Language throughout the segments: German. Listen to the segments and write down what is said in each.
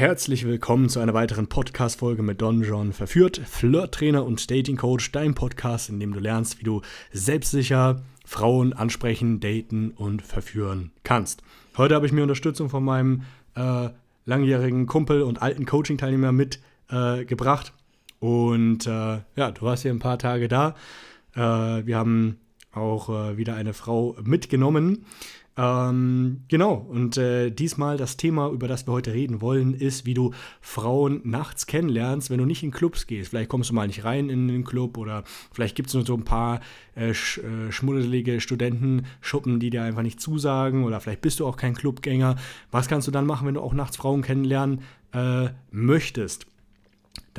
Herzlich willkommen zu einer weiteren Podcast-Folge mit Don John Verführt, Flirt-Trainer und Dating-Coach, dein Podcast, in dem du lernst, wie du selbstsicher Frauen ansprechen, daten und verführen kannst. Heute habe ich mir Unterstützung von meinem äh, langjährigen Kumpel und alten Coaching-Teilnehmer mitgebracht. Äh, und äh, ja, du warst hier ein paar Tage da. Äh, wir haben auch äh, wieder eine Frau mitgenommen. Ähm, genau, und äh, diesmal das Thema, über das wir heute reden wollen, ist, wie du Frauen nachts kennenlernst, wenn du nicht in Clubs gehst. Vielleicht kommst du mal nicht rein in den Club oder vielleicht gibt es nur so ein paar äh, sch äh, schmuddelige Studentenschuppen, die dir einfach nicht zusagen oder vielleicht bist du auch kein Clubgänger. Was kannst du dann machen, wenn du auch nachts Frauen kennenlernen äh, möchtest?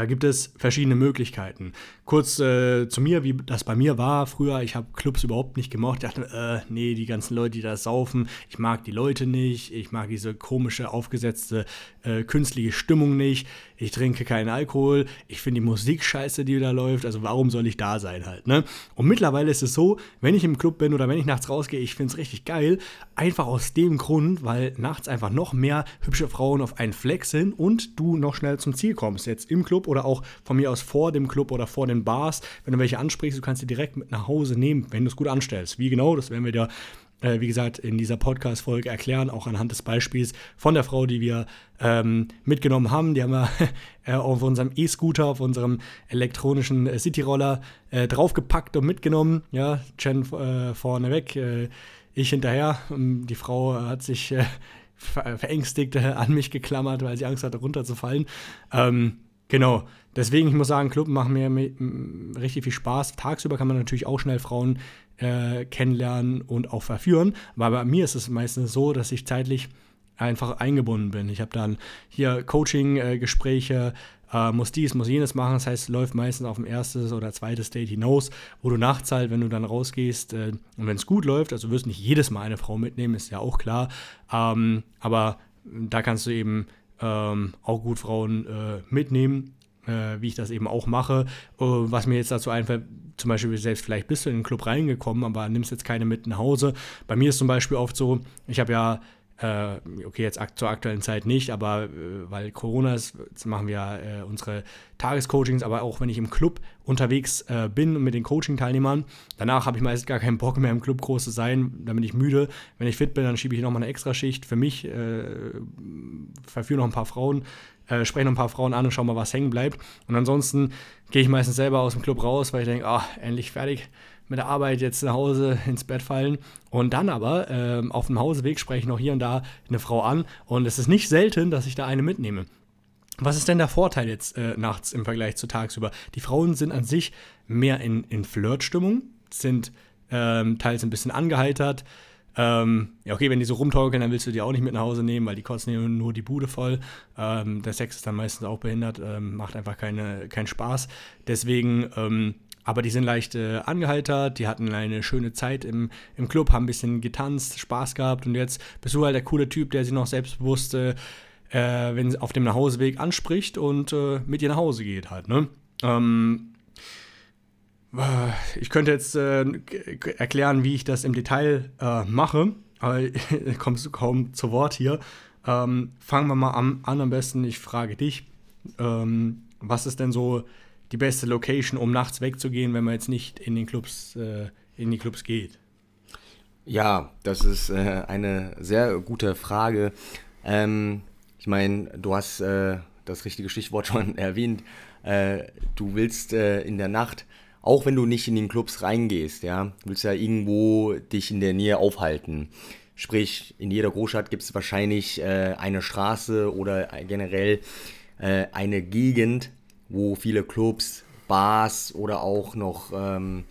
Da gibt es verschiedene Möglichkeiten. Kurz äh, zu mir, wie das bei mir war früher. Ich habe Clubs überhaupt nicht gemocht. Ich dachte, äh, nee, die ganzen Leute, die da saufen, ich mag die Leute nicht. Ich mag diese komische, aufgesetzte, äh, künstliche Stimmung nicht. Ich trinke keinen Alkohol. Ich finde die Musik scheiße, die da läuft. Also warum soll ich da sein halt, ne? Und mittlerweile ist es so, wenn ich im Club bin oder wenn ich nachts rausgehe, ich finde es richtig geil. Einfach aus dem Grund, weil nachts einfach noch mehr hübsche Frauen auf einen Fleck sind und du noch schnell zum Ziel kommst. Jetzt im Club oder auch von mir aus vor dem Club oder vor den Bars. Wenn du welche ansprichst, du kannst sie direkt mit nach Hause nehmen, wenn du es gut anstellst. Wie genau, das werden wir dir äh, wie gesagt, in dieser Podcast-Folge erklären, auch anhand des Beispiels von der Frau, die wir ähm, mitgenommen haben. Die haben wir äh, auf unserem E-Scooter, auf unserem elektronischen äh, Cityroller äh, draufgepackt und mitgenommen. Ja, Jen äh, vorneweg, äh, ich hinterher. Die Frau hat sich verängstigt an mich geklammert, weil sie Angst hatte, runterzufallen. Ähm, Genau. Deswegen, ich muss sagen, Club machen mir richtig viel Spaß. Tagsüber kann man natürlich auch schnell Frauen äh, kennenlernen und auch verführen. Aber bei mir ist es meistens so, dass ich zeitlich einfach eingebunden bin. Ich habe dann hier Coaching-Gespräche, äh, muss dies, muss jenes machen. Das heißt, läuft meistens auf ein erstes oder zweites Date hinaus, wo du nachts halt, wenn du dann rausgehst äh, und wenn es gut läuft, also du wirst nicht jedes Mal eine Frau mitnehmen, ist ja auch klar. Ähm, aber da kannst du eben ähm, auch gut Frauen äh, mitnehmen, äh, wie ich das eben auch mache. Uh, was mir jetzt dazu einfällt, zum Beispiel selbst vielleicht bist du in den Club reingekommen, aber nimmst jetzt keine mit nach Hause. Bei mir ist zum Beispiel oft so, ich habe ja äh, okay, jetzt zur aktuellen Zeit nicht, aber äh, weil Corona ist, machen wir äh, unsere Tagescoachings, aber auch wenn ich im Club unterwegs äh, bin mit den Coaching-Teilnehmern, danach habe ich meistens gar keinen Bock mehr im Club groß zu sein, dann bin ich müde. Wenn ich fit bin, dann schiebe ich nochmal eine Extraschicht für mich, äh, verführe noch ein paar Frauen, äh, spreche noch ein paar Frauen an und schau mal, was hängen bleibt. Und ansonsten gehe ich meistens selber aus dem Club raus, weil ich denke, ah, endlich fertig mit der Arbeit jetzt nach Hause ins Bett fallen. Und dann aber äh, auf dem Hauseweg spreche ich noch hier und da eine Frau an. Und es ist nicht selten, dass ich da eine mitnehme. Was ist denn der Vorteil jetzt äh, nachts im Vergleich zu tagsüber? Die Frauen sind an sich mehr in, in Flirtstimmung, sind ähm, teils ein bisschen angeheitert. Ähm, ja, okay, wenn die so rumtorkeln, dann willst du die auch nicht mit nach Hause nehmen, weil die kosten nur die Bude voll. Ähm, der Sex ist dann meistens auch behindert, ähm, macht einfach keine, keinen Spaß. Deswegen ähm, aber die sind leicht äh, angeheitert, die hatten eine schöne Zeit im, im Club, haben ein bisschen getanzt, Spaß gehabt und jetzt bist du halt der coole Typ, der sie noch selbstbewusst, äh, wenn auf dem Nachhauseweg anspricht und äh, mit ihr nach Hause geht halt, ne? Ähm, ich könnte jetzt äh, erklären, wie ich das im Detail äh, mache, aber kommst du kaum zu Wort hier. Ähm, fangen wir mal an, an, am besten. Ich frage dich, ähm, was ist denn so die beste Location, um nachts wegzugehen, wenn man jetzt nicht in den Clubs, äh, in die Clubs geht? Ja, das ist äh, eine sehr gute Frage. Ähm, ich meine, du hast äh, das richtige Stichwort schon erwähnt. Äh, du willst äh, in der Nacht, auch wenn du nicht in den Clubs reingehst, ja, willst ja irgendwo dich in der Nähe aufhalten. Sprich, in jeder Großstadt gibt es wahrscheinlich äh, eine Straße oder generell eine Gegend, wo viele Clubs, Bars oder auch noch ähm,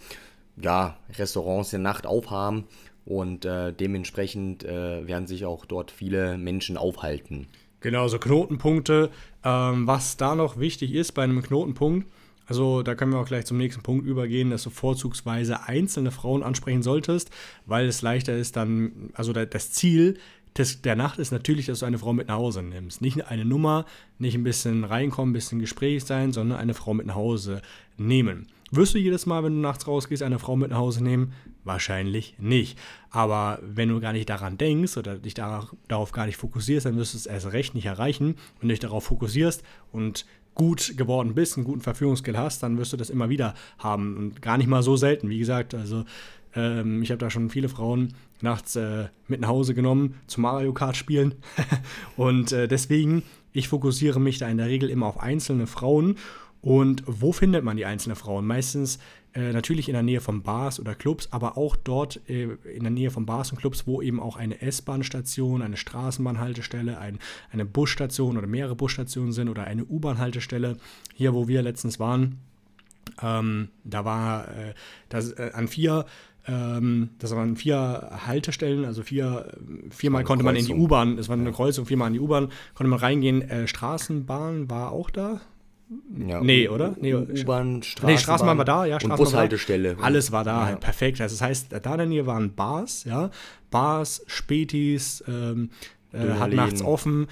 ja, Restaurants in der Nacht aufhaben und äh, dementsprechend äh, werden sich auch dort viele Menschen aufhalten. Genau, so Knotenpunkte. Ähm, was da noch wichtig ist bei einem Knotenpunkt, also da können wir auch gleich zum nächsten Punkt übergehen, dass du vorzugsweise einzelne Frauen ansprechen solltest, weil es leichter ist dann, also das Ziel des, der Nacht ist natürlich, dass du eine Frau mit nach Hause nimmst. Nicht eine Nummer, nicht ein bisschen reinkommen, ein bisschen Gespräch sein, sondern eine Frau mit nach Hause nehmen. Wirst du jedes Mal, wenn du nachts rausgehst, eine Frau mit nach Hause nehmen? Wahrscheinlich nicht. Aber wenn du gar nicht daran denkst oder dich darauf, gar nicht fokussierst, dann wirst du es erst recht nicht erreichen. Wenn du dich darauf fokussierst und gut geworden bist, einen guten Verführungsskill hast, dann wirst du das immer wieder haben. Und gar nicht mal so selten. Wie gesagt, also ähm, ich habe da schon viele Frauen nachts äh, mit nach Hause genommen zum Mario Kart spielen. und äh, deswegen, ich fokussiere mich da in der Regel immer auf einzelne Frauen und wo findet man die einzelnen Frauen? Meistens äh, natürlich in der Nähe von Bars oder Clubs, aber auch dort äh, in der Nähe von Bars und Clubs, wo eben auch eine S-Bahn-Station, eine Straßenbahnhaltestelle, ein, eine Busstation oder mehrere Busstationen sind oder eine U-Bahn-Haltestelle. Hier, wo wir letztens waren, ähm, da war äh, das, äh, an vier ähm, das waren vier Haltestellen, also vier, viermal konnte man in die U-Bahn, es war eine Kreuzung, viermal in die U-Bahn, konnte man reingehen. Äh, Straßenbahn war auch da, ja, nee, oder? Nee, U-Bahn, Straßenbahn. Nee, Straßenbahn war da, ja. Straßenbahn und Bushaltestelle. War, alles war da, ja. halt perfekt. Also das heißt, da in der Nähe waren Bars, ja. Bars, Spätis, ähm, äh, hat nachts offen.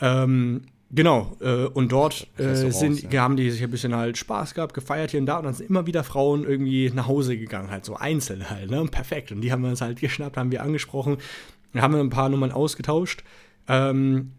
Ähm, genau, äh, und dort äh, sind, ja. haben die sich ein bisschen halt Spaß gehabt, gefeiert hier und da und dann sind immer wieder Frauen irgendwie nach Hause gegangen, halt so einzeln halt, ne? Perfekt. Und die haben wir uns halt geschnappt, haben wir angesprochen, haben wir ein paar Nummern ausgetauscht. Ähm,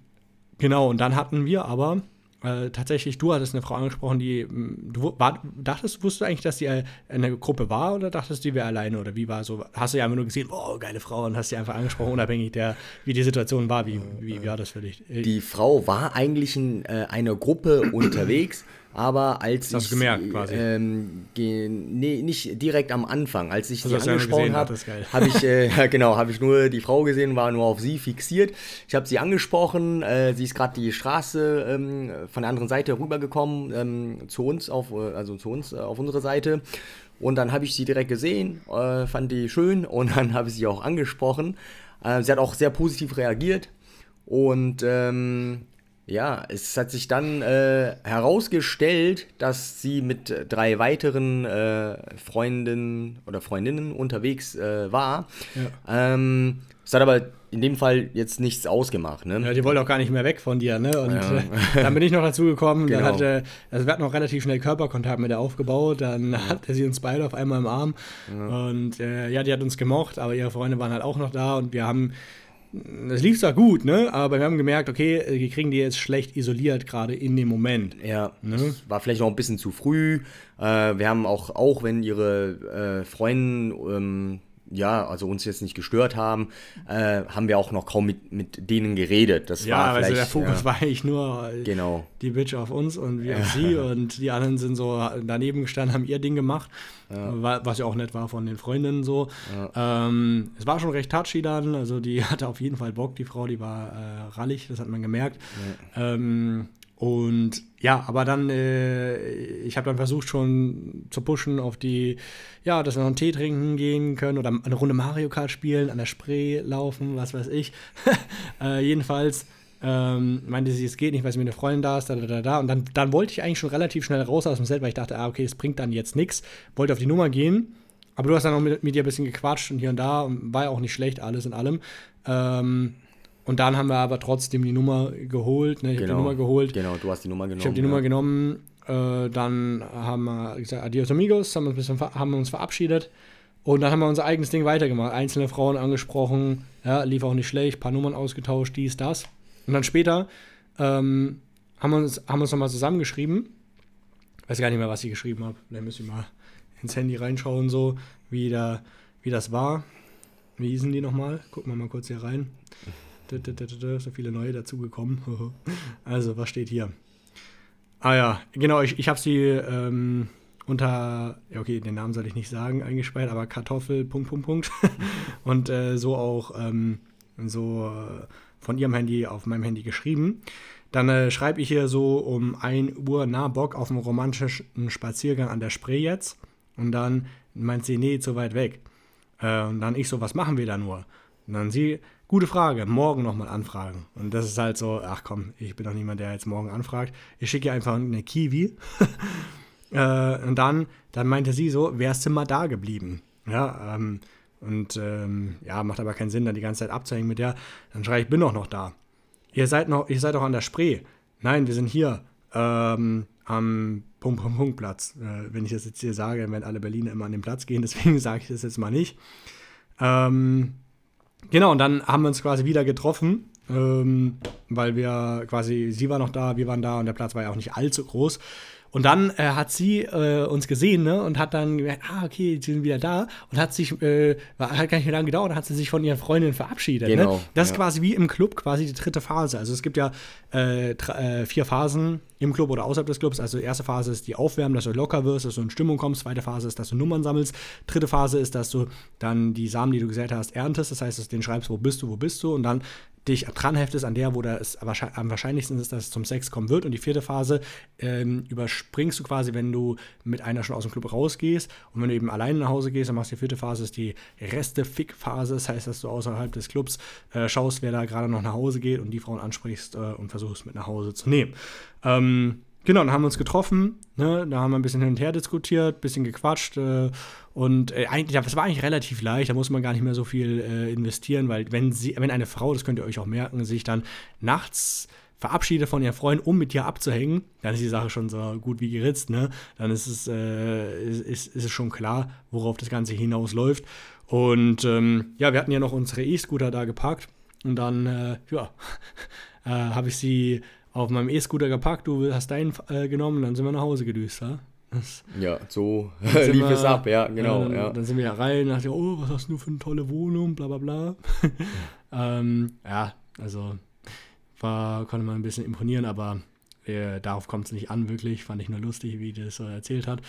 genau, und dann hatten wir aber äh, tatsächlich, du hattest eine Frau angesprochen, die, mm, du war, dachtest, wusstest du eigentlich, dass äh, in der Gruppe war oder dachtest du, die wäre alleine oder wie war so? Hast du ja einfach nur gesehen, oh, geile Frau und hast sie einfach angesprochen, unabhängig der, wie die Situation war, wie, wie, wie war das für dich? Die Frau war eigentlich in äh, einer Gruppe unterwegs aber als das ich gemerkt quasi. Ähm, nee, nicht direkt am Anfang, als ich also sie angesprochen habe, habe ich äh, genau, habe ich nur die Frau gesehen, war nur auf sie fixiert. Ich habe sie angesprochen, äh, sie ist gerade die Straße ähm, von der anderen Seite rübergekommen ähm, zu uns auf äh, also zu uns äh, auf unsere Seite und dann habe ich sie direkt gesehen, äh, fand die schön und dann habe ich sie auch angesprochen. Äh, sie hat auch sehr positiv reagiert und ähm, ja, es hat sich dann äh, herausgestellt, dass sie mit drei weiteren äh, Freundinnen oder Freundinnen unterwegs äh, war. Ja. Ähm, es hat aber in dem Fall jetzt nichts ausgemacht. Ne? Ja, die wollte auch gar nicht mehr weg von dir. Ne? Und ja. Äh, dann bin ich noch dazu gekommen. Genau. Dann hatte, also wir hatten noch relativ schnell Körperkontakt mit der aufgebaut. Dann ja. hatte sie uns beide auf einmal im Arm. Und äh, ja, die hat uns gemocht, aber ihre Freunde waren halt auch noch da. Und wir haben es lief zwar gut, ne? Aber wir haben gemerkt, okay, wir kriegen die jetzt schlecht isoliert, gerade in dem Moment. Ja, ne? war vielleicht noch ein bisschen zu früh. Äh, wir haben auch, auch wenn ihre äh, Freundin ähm, ja, also uns jetzt nicht gestört haben, äh, haben wir auch noch kaum mit, mit denen geredet. Das ja, war also der Fokus ja, war eigentlich nur genau. die Bitch auf uns und wir auf sie und die anderen sind so daneben gestanden, haben ihr Ding gemacht, ja. was ja auch nett war von den Freundinnen so. Ähm, es war schon recht touchy dann, also die hatte auf jeden Fall Bock, die Frau, die war äh, rallig, das hat man gemerkt. Ähm, und ja, aber dann, äh, ich habe dann versucht schon zu pushen auf die, ja, dass wir noch einen Tee trinken gehen können oder eine Runde Mario Kart spielen, an der Spree laufen, was weiß ich. äh, jedenfalls ähm, meinte sie, es geht nicht, weil sie mit einer Freundin da ist, da, da, da, da. Und dann, dann wollte ich eigentlich schon relativ schnell raus aus dem Set, weil ich dachte, ah, okay, es bringt dann jetzt nichts. Wollte auf die Nummer gehen. Aber du hast dann auch mit, mit ihr ein bisschen gequatscht und hier und da und war ja auch nicht schlecht, alles in allem. Ähm, und dann haben wir aber trotzdem die Nummer geholt. Ne? Ich genau, habe die Nummer geholt. Genau, du hast die Nummer genommen. Ich habe die ja. Nummer genommen. Äh, dann haben wir gesagt, adios amigos, haben, uns, haben uns verabschiedet. Und dann haben wir unser eigenes Ding weitergemacht. Einzelne Frauen angesprochen, ja, lief auch nicht schlecht, paar Nummern ausgetauscht, dies, das. Und dann später ähm, haben wir uns, haben uns nochmal zusammengeschrieben. Weiß gar nicht mehr, was ich geschrieben habe. Da müssen wir mal ins Handy reinschauen, so wie, da, wie das war. Wie hießen die nochmal? Gucken wir mal kurz hier rein. So viele neue dazugekommen. also, was steht hier? Ah ja, genau, ich, ich habe sie ähm, unter, ja okay, den Namen soll ich nicht sagen, eingespeichert, aber Kartoffel, Punkt, Punkt, Punkt. Und äh, so auch ähm, so äh, von ihrem Handy auf meinem Handy geschrieben. Dann äh, schreibe ich hier so um 1 Uhr, na, Bock auf einen romantischen Spaziergang an der Spree jetzt. Und dann meint sie, nee, zu weit weg. Äh, und dann ich so, was machen wir da nur? Und dann sie, Gute Frage, morgen nochmal anfragen. Und das ist halt so, ach komm, ich bin doch niemand, der jetzt morgen anfragt. Ich schicke einfach eine Kiwi. äh, und dann, dann meinte sie so, wärst du mal da geblieben. Ja, ähm, und ähm, ja, macht aber keinen Sinn, dann die ganze Zeit abzuhängen mit der. Dann schreibe ich, bin doch noch da. Ihr seid noch, ihr seid doch an der Spree. Nein, wir sind hier ähm, am Punkt, Punkt, Punkt Platz. Äh, wenn ich das jetzt hier sage, werden alle Berliner immer an den Platz gehen, deswegen sage ich das jetzt mal nicht. Ähm, genau, und dann haben wir uns quasi wieder getroffen, ähm, weil wir quasi, sie war noch da, wir waren da und der Platz war ja auch nicht allzu groß. Und dann äh, hat sie äh, uns gesehen ne, und hat dann gemerkt, ah, okay, sie sind wieder da und hat sich, äh, hat gar nicht mehr lange gedauert, hat sie sich von ihren Freundinnen verabschiedet. Ne? Genau, ne? Das ja. ist quasi wie im Club quasi die dritte Phase. Also es gibt ja äh, äh, vier Phasen im Club oder außerhalb des Clubs. Also erste Phase ist die Aufwärmen, dass du locker wirst, dass du in Stimmung kommst. Zweite Phase ist, dass du Nummern sammelst. Dritte Phase ist, dass du dann die Samen, die du gesät hast, erntest. Das heißt, dass du den schreibst, wo bist du, wo bist du. Und dann dich dran heftest an der, wo es am wahrscheinlichsten ist, dass es zum Sex kommen wird. Und die vierte Phase ähm, überspringst du quasi, wenn du mit einer schon aus dem Club rausgehst. Und wenn du eben alleine nach Hause gehst, dann machst du die vierte Phase, ist die Reste-Fick-Phase. Das heißt, dass du außerhalb des Clubs äh, schaust, wer da gerade noch nach Hause geht und die Frauen ansprichst äh, und versuchst mit nach Hause zu nehmen. Ähm, Genau, dann haben wir uns getroffen, ne? da haben wir ein bisschen hin und her diskutiert, ein bisschen gequatscht äh, und äh, eigentlich, das war eigentlich relativ leicht, da muss man gar nicht mehr so viel äh, investieren, weil wenn sie, wenn eine Frau, das könnt ihr euch auch merken, sich dann nachts verabschiedet von ihren Freunden, um mit dir abzuhängen, dann ist die Sache schon so gut wie geritzt, ne? Dann ist es, äh, ist, ist, es schon klar, worauf das Ganze hinausläuft. Und ähm, ja, wir hatten ja noch unsere E-Scooter da geparkt und dann, äh, ja, äh, habe ich sie auf meinem E-Scooter gepackt, du hast deinen äh, genommen, dann sind wir nach Hause gedüst, ja? Das, ja, so lief wir, es ab, ja, genau. Ja, dann, ja. dann, sind wir ja rein und dachte, oh, was hast du für eine tolle Wohnung, bla bla bla. ähm, ja, also war, konnte man ein bisschen imponieren, aber äh, darauf kommt es nicht an, wirklich. Fand ich nur lustig, wie das so erzählt hat.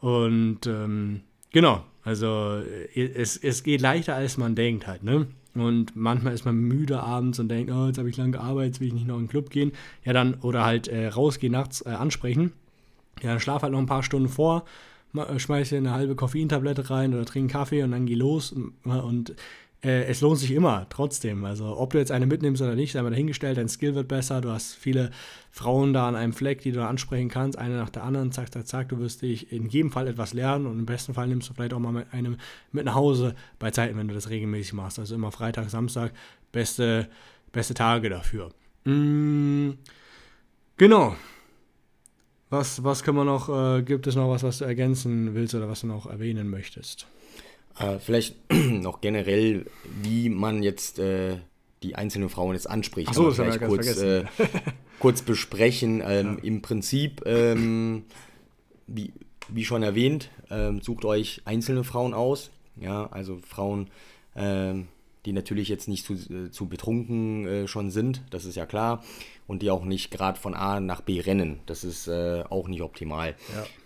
Und ähm, genau, also äh, es, es geht leichter, als man denkt halt, ne? Und manchmal ist man müde abends und denkt, oh, jetzt habe ich lange gearbeitet, jetzt will ich nicht noch in den Club gehen. Ja, dann, oder halt äh, rausgehen nachts äh, ansprechen. Ja, dann schlaf halt noch ein paar Stunden vor, äh, schmeiß dir eine halbe Koffeintablette rein oder trink Kaffee und dann geh los. Und, und äh, es lohnt sich immer, trotzdem. Also, ob du jetzt eine mitnimmst oder nicht, sei mal dahingestellt, dein Skill wird besser, du hast viele Frauen da an einem Fleck, die du ansprechen kannst, eine nach der anderen, zack, zack, zack, du wirst dich in jedem Fall etwas lernen und im besten Fall nimmst du vielleicht auch mal mit einem mit nach Hause bei Zeiten, wenn du das regelmäßig machst. Also immer Freitag, Samstag, beste, beste Tage dafür. Mm, genau. Was, was können wir noch, äh, gibt es noch was, was du ergänzen willst oder was du noch erwähnen möchtest? Äh, vielleicht noch generell, wie man jetzt äh, die einzelnen Frauen jetzt anspricht. Achso, das vielleicht kurz, äh, kurz besprechen. Ähm, ja. Im Prinzip, ähm, wie, wie schon erwähnt, ähm, sucht euch einzelne Frauen aus. Ja, also Frauen, ähm, die natürlich jetzt nicht zu, äh, zu betrunken äh, schon sind, das ist ja klar und die auch nicht gerade von A nach B rennen. Das ist äh, auch nicht optimal.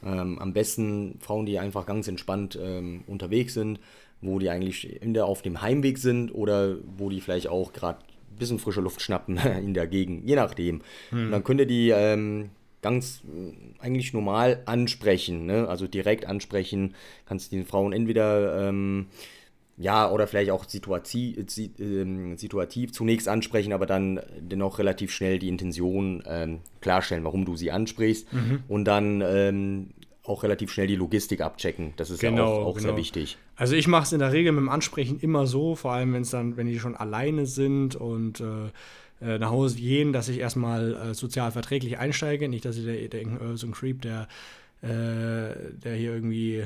Ja. Ähm, am besten Frauen, die einfach ganz entspannt ähm, unterwegs sind, wo die eigentlich in der, auf dem Heimweg sind oder wo die vielleicht auch gerade ein bisschen frische Luft schnappen in der Gegend, je nachdem. Hm. dann könnt ihr die ähm, ganz äh, eigentlich normal ansprechen, ne? also direkt ansprechen, kannst den Frauen entweder ähm, ja, oder vielleicht auch situativ, äh, situativ zunächst ansprechen, aber dann dennoch relativ schnell die Intention ähm, klarstellen, warum du sie ansprichst mhm. und dann ähm, auch relativ schnell die Logistik abchecken. Das ist genau, ja auch, auch genau. sehr wichtig. Also ich mache es in der Regel mit dem Ansprechen immer so, vor allem wenn es dann, wenn die schon alleine sind und äh, äh nach Hause gehen, dass ich erstmal äh, sozial verträglich einsteige. Nicht, dass sie denken, äh, so ein Creep, der, äh, der hier irgendwie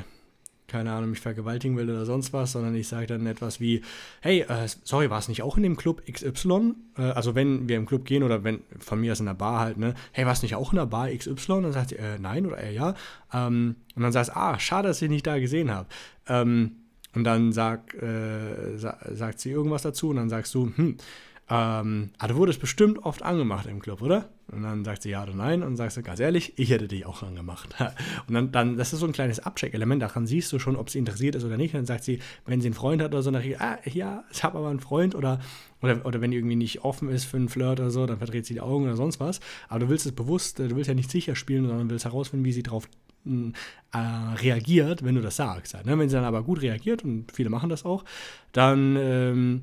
keine Ahnung, mich vergewaltigen will oder sonst was, sondern ich sage dann etwas wie, hey, äh, sorry, war es nicht auch in dem Club XY? Äh, also wenn wir im Club gehen oder wenn, von mir aus in der Bar halt, ne, hey, war es nicht auch in der Bar XY? Dann sagt sie, äh, nein oder äh, ja. Ähm, und dann sagst du, ah, schade, dass ich nicht da gesehen habe. Ähm, und dann sag, äh, sa sagt sie irgendwas dazu und dann sagst du, hm, ähm, ah, du wurdest bestimmt oft angemacht im Club, oder? Und dann sagt sie ja oder nein und sagst du ganz ehrlich, ich hätte dich auch angemacht. Und dann, dann das ist so ein kleines Abcheck-Element, daran siehst du schon, ob sie interessiert ist oder nicht. dann sagt sie, wenn sie einen Freund hat oder so, dann sagt ah, ja, ich habe aber einen Freund oder, oder, oder wenn die irgendwie nicht offen ist für einen Flirt oder so, dann verdreht sie die Augen oder sonst was. Aber du willst es bewusst, du willst ja nicht sicher spielen, sondern willst herausfinden, wie sie darauf äh, reagiert, wenn du das sagst. Halt, ne? Wenn sie dann aber gut reagiert, und viele machen das auch, dann ähm,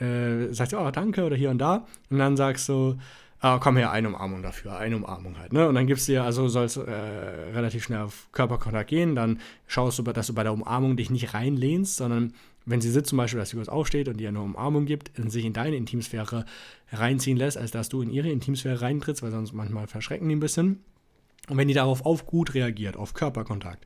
äh, sagst du, oh, danke oder hier und da. Und dann sagst du, ah, komm her, eine Umarmung dafür, eine Umarmung halt. Ne? Und dann gibst du dir, also sollst äh, relativ schnell auf Körperkontakt gehen, dann schaust du, dass du bei der Umarmung dich nicht reinlehnst, sondern wenn sie sitzt zum Beispiel, dass sie kurz aufsteht und dir eine Umarmung gibt sich in deine Intimsphäre reinziehen lässt, als dass du in ihre Intimsphäre reintrittst, weil sonst manchmal verschrecken die ein bisschen. Und wenn die darauf auf gut reagiert, auf Körperkontakt,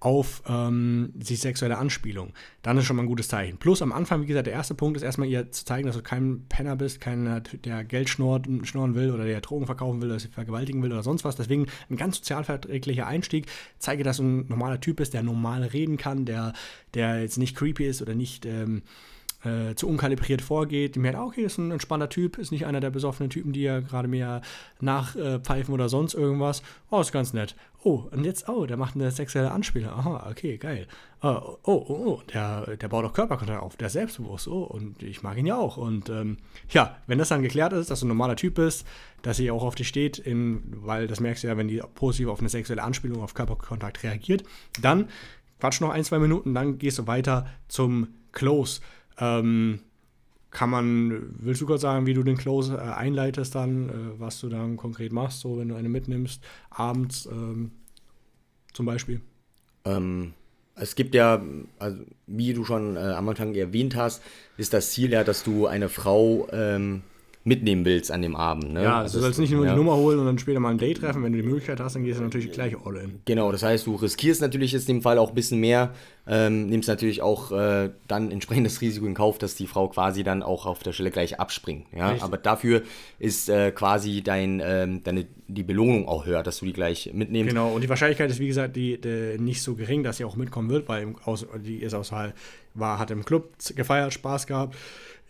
auf ähm, die sexuelle Anspielung, dann ist schon mal ein gutes Zeichen. Plus am Anfang, wie gesagt, der erste Punkt ist erstmal ihr zu zeigen, dass du kein Penner bist, keiner, der Geld schnort, schnorren will oder der Drogen verkaufen will oder sie vergewaltigen will oder sonst was. Deswegen ein ganz sozialverträglicher Einstieg. Zeige, dass du ein normaler Typ bist, der normal reden kann, der, der jetzt nicht creepy ist oder nicht. Ähm, äh, zu unkalibriert vorgeht, die merkt, ah, okay, ist ein entspannter Typ, ist nicht einer der besoffenen Typen, die ja gerade mehr nachpfeifen äh, oder sonst irgendwas. Oh, ist ganz nett. Oh, und jetzt, oh, der macht eine sexuelle Anspielung. Aha, okay, geil. Oh, oh, oh, oh der, der baut auch Körperkontakt auf, der ist selbstbewusst. Oh, und ich mag ihn ja auch. Und ähm, ja, wenn das dann geklärt ist, dass du ein normaler Typ bist, dass sie auch auf dich steht, in, weil das merkst du ja, wenn die positiv auf eine sexuelle Anspielung, auf Körperkontakt reagiert, dann quatsch noch ein, zwei Minuten, dann gehst du weiter zum Close. Ähm, kann man, willst du kurz sagen, wie du den Close äh, einleitest dann, äh, was du dann konkret machst, so wenn du eine mitnimmst, abends ähm, zum Beispiel? Ähm, es gibt ja, also, wie du schon äh, am Anfang erwähnt hast, ist das Ziel ja, dass du eine Frau ähm, mitnehmen willst an dem Abend. Ne? Ja, also du sollst nicht nur ja. die Nummer holen und dann später mal ein Date treffen. Wenn du die Möglichkeit hast, dann gehst du natürlich gleich all in. Genau, das heißt, du riskierst natürlich jetzt in dem Fall auch ein bisschen mehr, ähm, nimmst natürlich auch äh, dann entsprechendes Risiko in Kauf, dass die Frau quasi dann auch auf der Stelle gleich abspringt. Ja? Aber dafür ist äh, quasi dein, ähm, deine, die Belohnung auch höher, dass du die gleich mitnimmst. Genau, und die Wahrscheinlichkeit ist, wie gesagt, die, die nicht so gering, dass sie auch mitkommen wird, weil im, aus, die ist aus war, hat im Club gefeiert, Spaß gehabt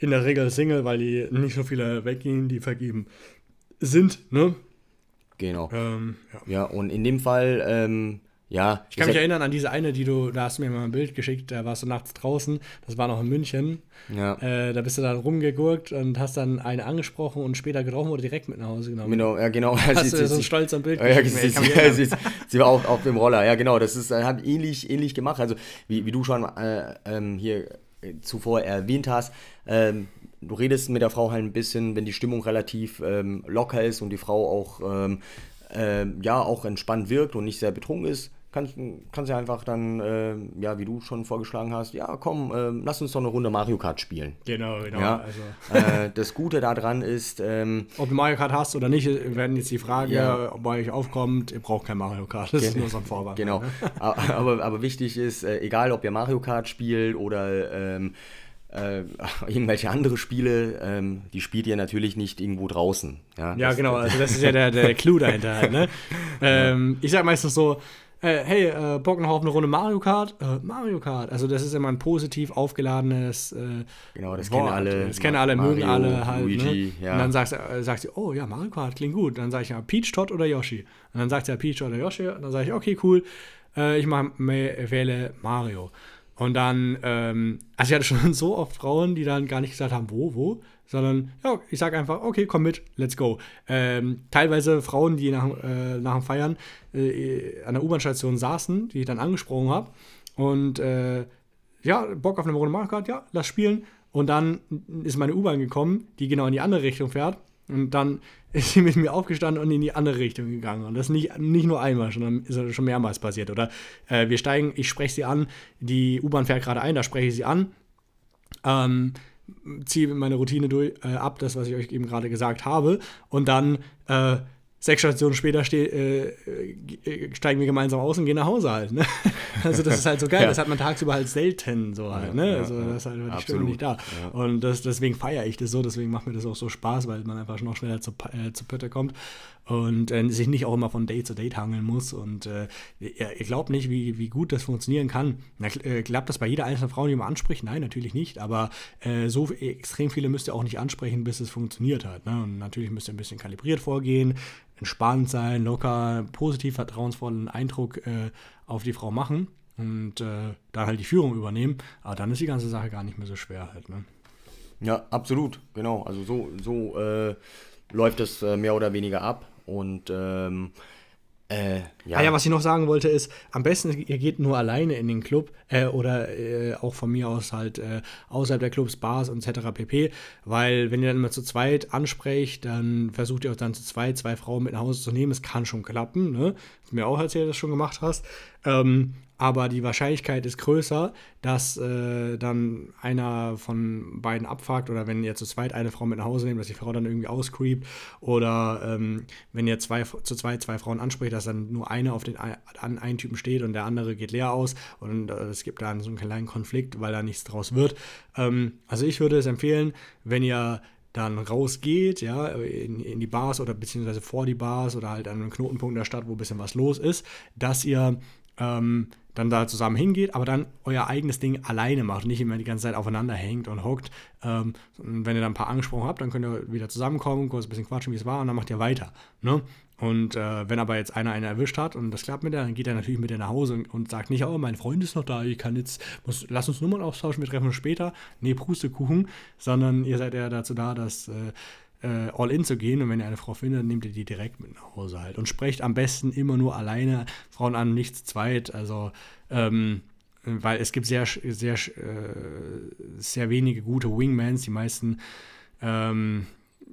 in der Regel Single, weil die nicht so viele weggehen, die vergeben sind, ne? Genau. Ähm, ja. ja. und in dem Fall, ähm, ja. Ich kann mich erinnern an diese eine, die du, da hast du mir mal ein Bild geschickt, da warst du nachts draußen, das war noch in München. Ja. Äh, da bist du dann rumgegurkt und hast dann eine angesprochen und später getroffen oder direkt mit nach Hause genommen. Genau, ja, genau. Hast sie, du so ein stolz am Bild ja, sie, sie, sie, war auf, auf dem Roller, ja, genau. Das ist, hat ähnlich, ähnlich gemacht. Also, wie, wie du schon äh, ähm, hier zuvor erwähnt hast, ähm, du redest mit der Frau halt ein bisschen, wenn die Stimmung relativ ähm, locker ist und die Frau auch, ähm, äh, ja, auch entspannt wirkt und nicht sehr betrunken ist, kannst, kannst du einfach dann, äh, ja, wie du schon vorgeschlagen hast, ja, komm, äh, lass uns doch eine Runde Mario Kart spielen. Genau, genau. Ja? Also. Äh, das Gute daran ist, ähm, ob du Mario Kart hast oder nicht, werden jetzt die Frage, ja. ob bei euch aufkommt, ihr braucht kein Mario Kart. Das ist nur so ein Vorwand. Genau. Ne? aber, aber wichtig ist, äh, egal ob ihr Mario Kart spielt oder ähm, äh, irgendwelche andere Spiele, ähm, die spielt ihr natürlich nicht irgendwo draußen. Ja, ja genau, also das ist ja der, der Clou dahinter halt, ne? ähm, ich sag meistens so, äh, hey, äh, Bock noch auf eine Runde Mario Kart? Äh, Mario Kart. Also das ist immer ein positiv aufgeladenes äh, Genau, das Wort. kennen alle. Das kennen alle, Mario, mögen alle halt. Luigi, ne? ja. Und dann sagst, äh, sagt sie, oh ja, Mario Kart klingt gut. Dann sage ich ja, Peach, Todd oder Yoshi. Und dann sagt sie ja Peach oder Yoshi. Und dann sage ich, okay, cool. Äh, ich mach, wähle Mario. Und dann, ähm, also ich hatte schon so oft Frauen, die dann gar nicht gesagt haben, wo, wo, sondern ja, ich sage einfach, okay, komm mit, let's go. Ähm, teilweise Frauen, die nach, äh, nach dem Feiern äh, an der U-Bahn-Station saßen, die ich dann angesprochen habe und äh, ja, Bock auf eine Runde Mario ja, lass spielen. Und dann ist meine U-Bahn gekommen, die genau in die andere Richtung fährt. Und dann ist sie mit mir aufgestanden und in die andere Richtung gegangen. Und das nicht, nicht nur einmal, sondern ist schon mehrmals passiert. Oder äh, wir steigen, ich spreche sie an, die U-Bahn fährt gerade ein, da spreche ich sie an. Ähm, ziehe meine Routine durch, äh, ab, das, was ich euch eben gerade gesagt habe. Und dann äh, sechs Stationen später äh, äh, steigen wir gemeinsam aus und gehen nach Hause halt. Ne? Also das ist halt so geil. ja. Das hat man tagsüber halt selten so halt. Ne? also das ist halt die Stimme nicht da. Und das, deswegen feiere ich das so. Deswegen macht mir das auch so Spaß, weil man einfach noch schneller zu, äh, zu Pötte kommt und äh, sich nicht auch immer von Date zu Date hangeln muss. Und äh, ihr, ihr, glaubt nicht, wie, wie gut das funktionieren kann. Na, äh, klappt das bei jeder einzelnen Frau, die man anspricht? Nein, natürlich nicht. Aber äh, so extrem viele müsst ihr auch nicht ansprechen, bis es funktioniert hat. Ne? Und natürlich müsst ihr ein bisschen kalibriert vorgehen, entspannt sein, locker, positiv, vertrauensvollen Eindruck äh, auf die Frau machen und äh, dann halt die Führung übernehmen. Aber dann ist die ganze Sache gar nicht mehr so schwer halt. Ne? Ja, absolut, genau. Also so, so läuft es mehr oder weniger ab. Und ähm, äh, ja. Ah ja, was ich noch sagen wollte ist, am besten ihr geht nur alleine in den Club äh, oder äh, auch von mir aus halt äh, außerhalb der Clubs, Bars etc. pp. Weil wenn ihr dann immer zu zweit ansprecht, dann versucht ihr auch dann zu zweit zwei Frauen mit nach Hause zu nehmen. Es kann schon klappen, ne? Du mir auch dass du das schon gemacht hast. Ähm, aber die Wahrscheinlichkeit ist größer, dass äh, dann einer von beiden abfuckt oder wenn ihr zu zweit eine Frau mit nach Hause nehmt, dass die Frau dann irgendwie auscreept oder ähm, wenn ihr zwei, zu zweit zwei Frauen anspricht, dass dann nur eine auf den an einen Typen steht und der andere geht leer aus und äh, es gibt dann so einen kleinen Konflikt, weil da nichts draus wird. Ähm, also ich würde es empfehlen, wenn ihr dann rausgeht, ja, in, in die Bars oder beziehungsweise vor die Bars oder halt an einem Knotenpunkt der Stadt, wo ein bisschen was los ist, dass ihr ähm, dann da zusammen hingeht, aber dann euer eigenes Ding alleine macht nicht immer die ganze Zeit aufeinander hängt und hockt. Ähm, und wenn ihr dann ein paar angesprochen habt, dann könnt ihr wieder zusammenkommen, kurz ein bisschen quatschen, wie es war und dann macht ihr weiter. Ne? Und äh, wenn aber jetzt einer einen erwischt hat und das klappt mit der, dann geht er natürlich mit der nach Hause und, und sagt nicht, oh, mein Freund ist noch da, ich kann jetzt, muss, lass uns Nummern austauschen, wir treffen uns später. Nee, Prustekuchen, sondern ihr seid ja dazu da, dass äh, äh, all in zu gehen. Und wenn ihr eine Frau findet, nehmt ihr die direkt mit nach Hause halt. Und sprecht am besten immer nur alleine Frauen an, nicht zu zweit. Also, ähm, weil es gibt sehr, sehr, äh, sehr wenige gute Wingmans. Die meisten ähm,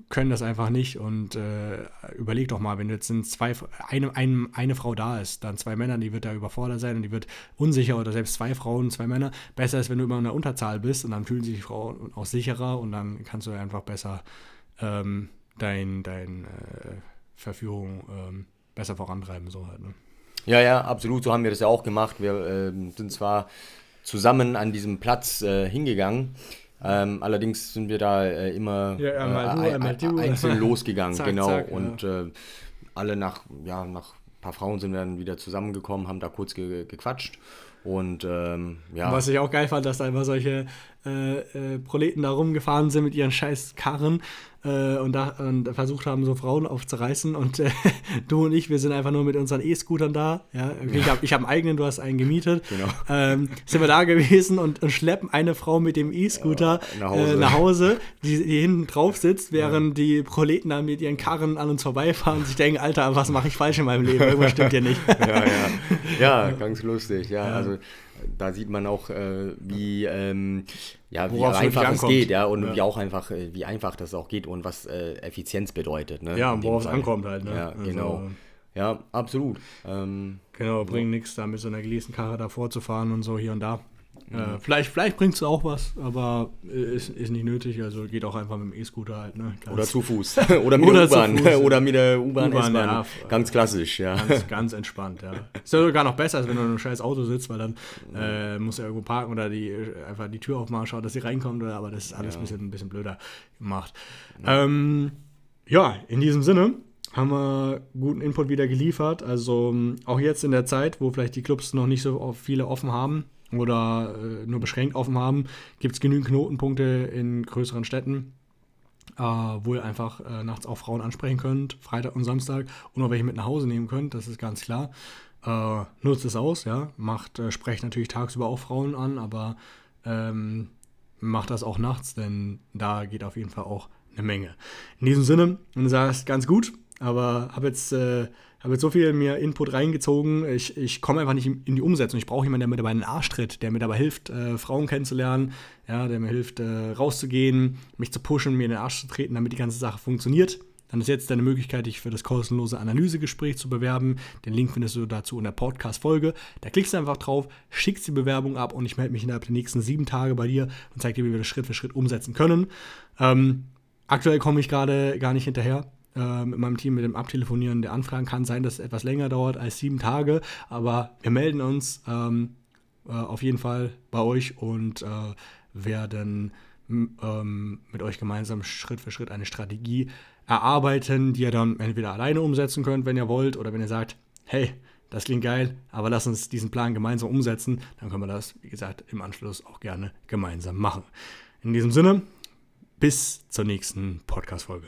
können das einfach nicht. Und äh, überleg doch mal, wenn jetzt sind zwei, eine, eine, eine Frau da ist, dann zwei Männer, die wird da überfordert sein und die wird unsicher oder selbst zwei Frauen, zwei Männer. Besser ist, wenn du immer in der Unterzahl bist und dann fühlen sich die Frauen auch sicherer und dann kannst du einfach besser ähm, dein, dein äh, Verführung ähm, besser vorantreiben. So halt, ne? Ja, ja, absolut. So haben wir das ja auch gemacht. Wir äh, sind zwar zusammen an diesem Platz äh, hingegangen. Ähm, allerdings sind wir da äh, immer ja, du. einzeln losgegangen, zack, genau. Zack, und ja. Äh, alle nach, ja, nach ein paar Frauen sind wir dann wieder zusammengekommen, haben da kurz ge gequatscht. Und ähm, ja. Was ich auch geil fand, dass da immer solche äh, äh, Proleten da rumgefahren sind mit ihren scheiß Karren äh, und, da, und versucht haben, so Frauen aufzureißen. Und äh, du und ich, wir sind einfach nur mit unseren E-Scootern da. Ja? Ich habe ich hab einen eigenen, du hast einen gemietet. Genau. Ähm, sind wir da gewesen und, und schleppen eine Frau mit dem E-Scooter ja, nach, Hause. Äh, nach Hause, die, die hinten drauf sitzt, während ja. die Proleten dann mit ihren Karren an uns vorbeifahren und sich denken, Alter, was mache ich falsch in meinem Leben? Irgendwas stimmt hier nicht. ja, ja. ja, ganz lustig. Ja, also da sieht man auch, äh, wie, ähm, ja, wie einfach es geht, ja, und ja. wie auch einfach, äh, wie einfach das auch geht und was äh, Effizienz bedeutet. Ne, ja, worauf es ankommt halt, ne? Ja, also, genau. Ja, absolut. Ähm, genau, bringt nichts, da mit so einer geleasenen Karre davor zu fahren und so hier und da. Äh, vielleicht vielleicht bringt es auch was, aber ist, ist nicht nötig. Also geht auch einfach mit dem E-Scooter halt. Ne? Oder zu Fuß. Oder mit der U-Bahn. Oder mit der U-Bahn, ja, Ganz klassisch, ja. Ganz, ganz entspannt, ja. Ist ja sogar noch besser, als wenn du in einem scheiß Auto sitzt, weil dann äh, musst du irgendwo parken oder die, einfach die Tür aufmachen, schauen, dass sie reinkommt. Oder, aber das ist alles ja. ein, bisschen, ein bisschen blöder gemacht. Ja. Ähm, ja, in diesem Sinne haben wir guten Input wieder geliefert. Also auch jetzt in der Zeit, wo vielleicht die Clubs noch nicht so viele offen haben, oder äh, nur beschränkt offen haben, gibt es genügend Knotenpunkte in größeren Städten, äh, wo ihr einfach äh, nachts auch Frauen ansprechen könnt, Freitag und Samstag, und auch welche mit nach Hause nehmen könnt, das ist ganz klar. Äh, nutzt es aus, ja, macht, äh, sprecht natürlich tagsüber auch Frauen an, aber ähm, macht das auch nachts, denn da geht auf jeden Fall auch eine Menge. In diesem Sinne, du sagst ganz gut, aber habe jetzt äh, habe jetzt so viel mir Input reingezogen. Ich, ich komme einfach nicht in die Umsetzung. Ich brauche jemanden, der mir dabei einen Arsch tritt, der mir dabei hilft, äh, Frauen kennenzulernen, ja, der mir hilft, äh, rauszugehen, mich zu pushen, mir in den Arsch zu treten, damit die ganze Sache funktioniert. Dann ist jetzt deine Möglichkeit, dich für das kostenlose Analysegespräch zu bewerben. Den Link findest du dazu in der Podcast-Folge. Da klickst du einfach drauf, schickst die Bewerbung ab und ich melde mich innerhalb der nächsten sieben Tage bei dir und zeige dir, wie wir das Schritt für Schritt umsetzen können. Ähm, aktuell komme ich gerade gar nicht hinterher äh, mit meinem Team mit dem Abtelefonieren der Anfragen. Kann sein, dass es etwas länger dauert als sieben Tage, aber wir melden uns ähm, äh, auf jeden Fall bei euch und äh, werden ähm, mit euch gemeinsam Schritt für Schritt eine Strategie erarbeiten, die ihr dann entweder alleine umsetzen könnt, wenn ihr wollt, oder wenn ihr sagt, hey, das klingt geil, aber lass uns diesen Plan gemeinsam umsetzen, dann können wir das, wie gesagt, im Anschluss auch gerne gemeinsam machen. In diesem Sinne, bis zur nächsten Podcast-Folge.